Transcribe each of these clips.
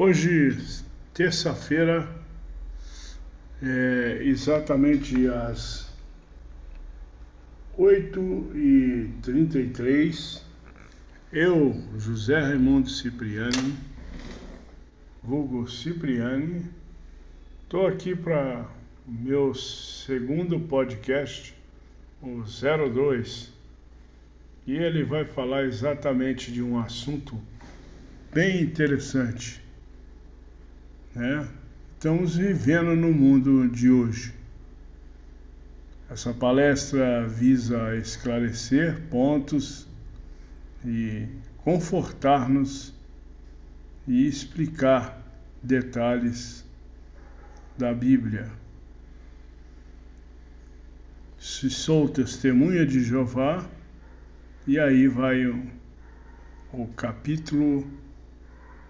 Hoje, terça-feira, é exatamente às 8h33, eu, José Raimundo Cipriani, vulgo Cipriani, estou aqui para o meu segundo podcast, o 02, e ele vai falar exatamente de um assunto bem interessante né? Estamos vivendo no mundo de hoje. Essa palestra visa esclarecer pontos e confortar-nos e explicar detalhes da Bíblia. Se sou testemunha de Jeová, e aí vai o, o capítulo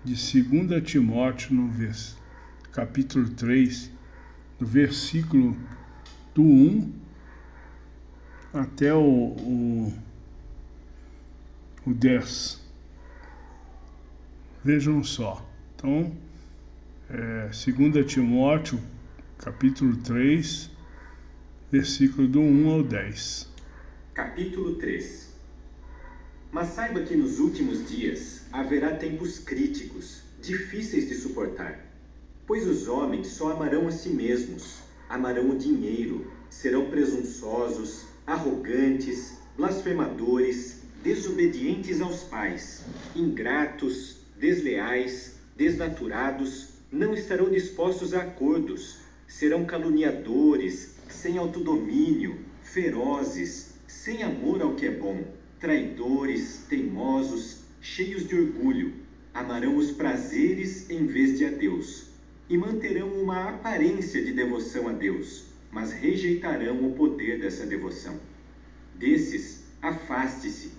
de 2 Timóteo, no vers, capítulo 3, do versículo do 1 até o, o, o 10. Vejam só. Então, é, 2 Timóteo, capítulo 3, versículo do 1 ao 10. Capítulo 3 Mas saiba que nos últimos dias haverá tempos críticos, difíceis de suportar. Pois os homens só amarão a si mesmos, amarão o dinheiro, serão presunçosos, arrogantes, blasfemadores, desobedientes aos pais, ingratos, desleais, desnaturados, não estarão dispostos a acordos, serão caluniadores, sem autodomínio, ferozes, sem amor ao que é bom, traidores, teimosos, cheios de orgulho, amarão os prazeres em vez de a Deus, e manterão uma aparência de devoção a Deus, mas rejeitarão o poder dessa devoção. Desses, afaste-se.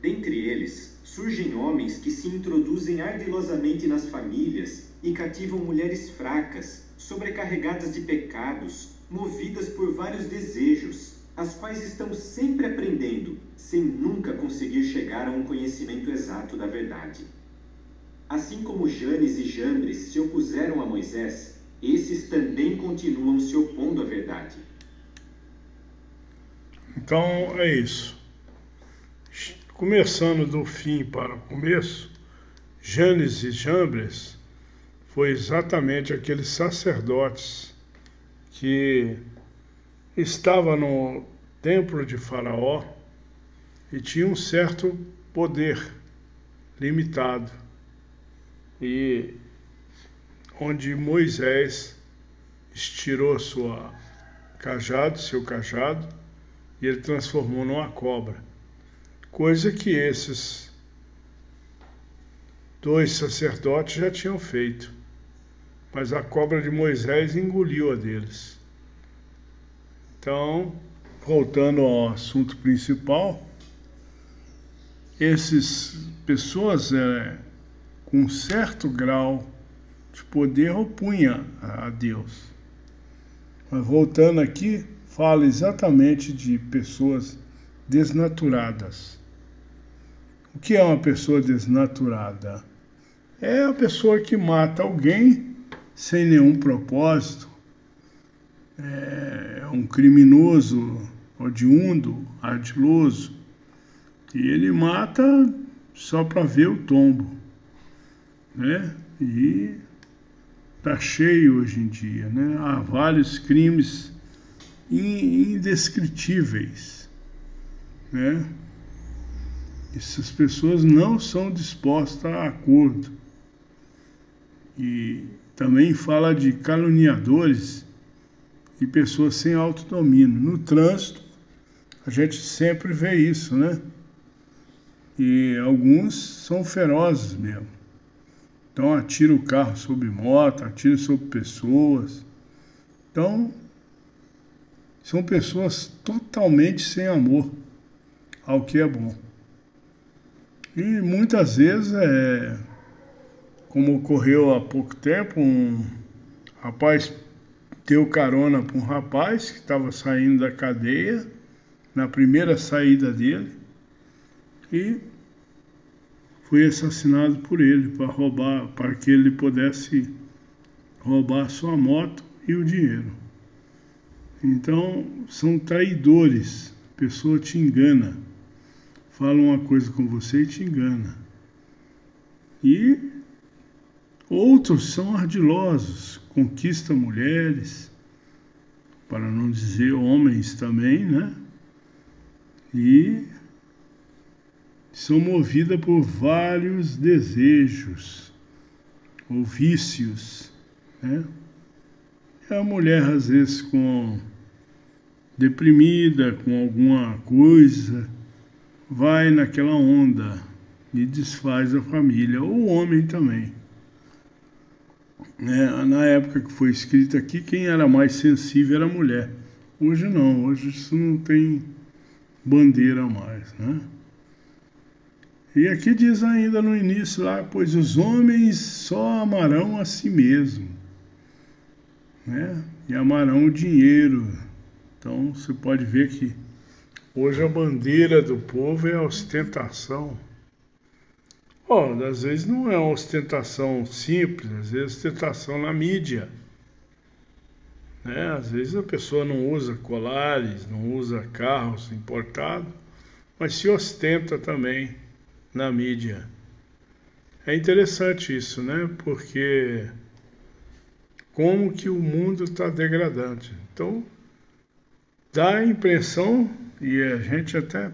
Dentre eles, surgem homens que se introduzem ardilosamente nas famílias e cativam mulheres fracas, sobrecarregadas de pecados, movidas por vários desejos as quais estão sempre aprendendo, sem nunca conseguir chegar a um conhecimento exato da verdade. Assim como Janes e Jambres se opuseram a Moisés, esses também continuam se opondo à verdade. Então é isso. Começando do fim para o começo, Janes e Jambres foi exatamente aqueles sacerdotes que estava no templo de Faraó e tinha um certo poder limitado. E onde Moisés estirou sua cajado, seu cajado, e ele transformou numa cobra. Coisa que esses dois sacerdotes já tinham feito. Mas a cobra de Moisés engoliu a deles. Então, voltando ao assunto principal, essas pessoas é, com certo grau de poder opunha a Deus. Mas voltando aqui, fala exatamente de pessoas desnaturadas. O que é uma pessoa desnaturada? É a pessoa que mata alguém sem nenhum propósito, é um criminoso odiundo, ardiloso, e ele mata só para ver o tombo, né? E tá cheio hoje em dia, né? Há vários crimes indescritíveis, né? Essas pessoas não são dispostas a acordo. E também fala de caluniadores e pessoas sem autodomínio. No trânsito, a gente sempre vê isso, né? E alguns são ferozes mesmo. Então atira o carro sobre moto, atira sobre pessoas. Então, são pessoas totalmente sem amor ao que é bom. E muitas vezes é como ocorreu há pouco tempo, um rapaz deu carona para um rapaz que estava saindo da cadeia, na primeira saída dele, e foi assassinado por ele para roubar, para que ele pudesse roubar sua moto e o dinheiro. Então, são traidores. A pessoa te engana. Fala uma coisa com você e te engana. E outros são ardilosos, conquistam mulheres, para não dizer homens também, né? E são movidas por vários desejos ou vícios, né? A mulher às vezes com deprimida com alguma coisa, vai naquela onda e desfaz a família, ou o homem também. É, na época que foi escrito aqui, quem era mais sensível era a mulher. Hoje não, hoje isso não tem bandeira mais, né? E aqui diz ainda no início lá, pois os homens só amarão a si mesmo, né? E amarão o dinheiro. Então você pode ver que hoje a bandeira do povo é a ostentação. Oh, às vezes não é uma ostentação simples, às vezes é ostentação na mídia. Né? Às vezes a pessoa não usa colares, não usa carros importados, mas se ostenta também na mídia. É interessante isso, né? Porque como que o mundo está degradante. Então, dá a impressão, e a gente até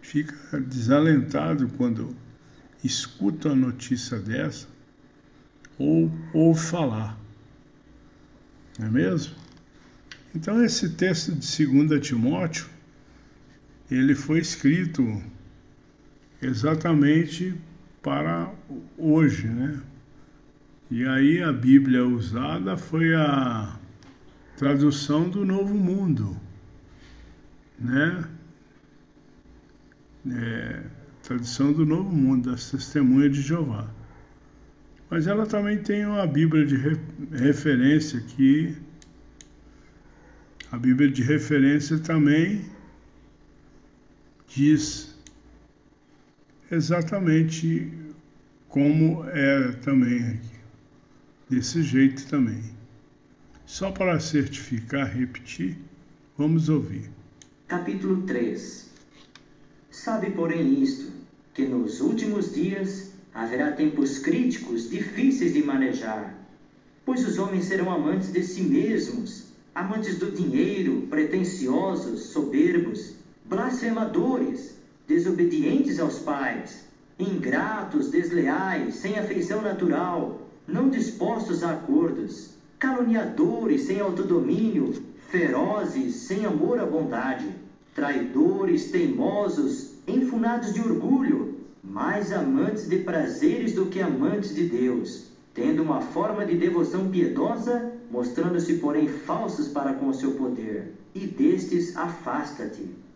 fica desalentado quando escuta a notícia dessa ou ouve falar. Não é mesmo? Então esse texto de 2 Timóteo, ele foi escrito exatamente para hoje, né? E aí a Bíblia usada foi a tradução do Novo Mundo, né? É, tradição do Novo Mundo, das Testemunhas de Jeová. Mas ela também tem uma Bíblia de referência que a Bíblia de referência também diz exatamente como é também aqui. Desse jeito também. Só para certificar, repetir, vamos ouvir. Capítulo 3 Sabe, porém, isto que nos últimos dias haverá tempos críticos difíceis de manejar, pois os homens serão amantes de si mesmos, amantes do dinheiro, pretensiosos, soberbos, blasfemadores, desobedientes aos pais, ingratos, desleais, sem afeição natural, não dispostos a acordos, caluniadores, sem autodomínio, ferozes, sem amor à bondade, traidores, teimosos, enfunados de orgulho, mais amantes de prazeres do que amantes de Deus, tendo uma forma de devoção piedosa, mostrando-se, porém, falsos para com o seu poder. E destes afasta-te.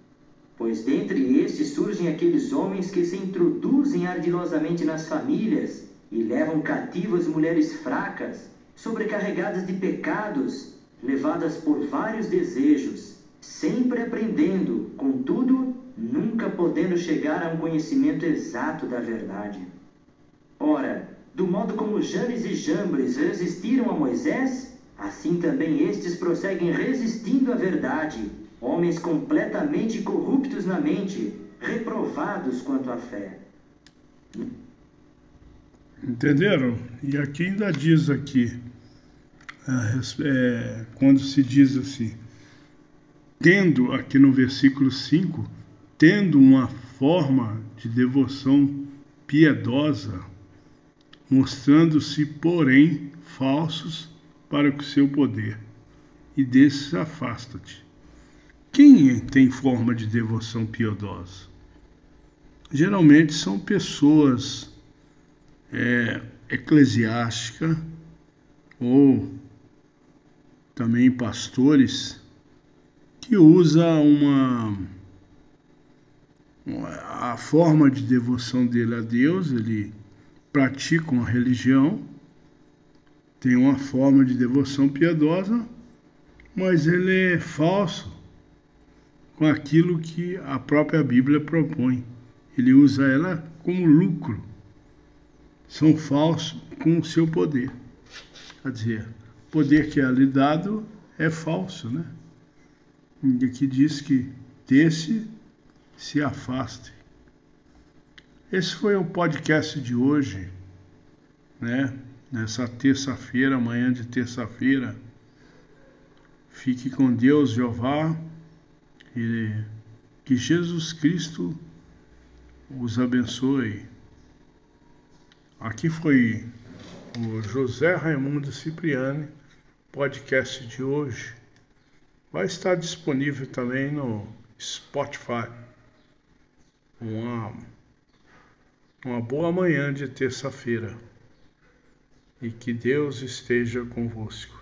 Pois dentre estes surgem aqueles homens que se introduzem ardilosamente nas famílias e levam cativas mulheres fracas, sobrecarregadas de pecados, levadas por vários desejos, sempre aprendendo, contudo, nunca podendo chegar a um conhecimento exato da verdade. Ora, do modo como Janes e Jambres resistiram a Moisés, assim também estes prosseguem resistindo à verdade, homens completamente corruptos na mente, reprovados quanto à fé. Entenderam? E aqui ainda diz aqui, é, quando se diz assim, tendo aqui no versículo 5, tendo uma forma de devoção piedosa, mostrando-se, porém, falsos para o seu poder, e desses afasta-te. Quem tem forma de devoção piedosa? Geralmente são pessoas é, eclesiásticas ou também pastores que usam uma a forma de devoção dele a Deus, ele pratica uma religião, tem uma forma de devoção piedosa, mas ele é falso com aquilo que a própria Bíblia propõe. Ele usa ela como lucro, são falsos com o seu poder. Quer dizer, o poder que é lhe dado é falso, né? E aqui diz que desse se afaste. Esse foi o podcast de hoje, né? Nessa terça-feira, manhã de terça-feira. Fique com Deus, Jeová, e que Jesus Cristo os abençoe. Aqui foi o José Raimundo Cipriani, podcast de hoje. Vai estar disponível também no Spotify. Uma, uma boa manhã de terça-feira e que Deus esteja convosco.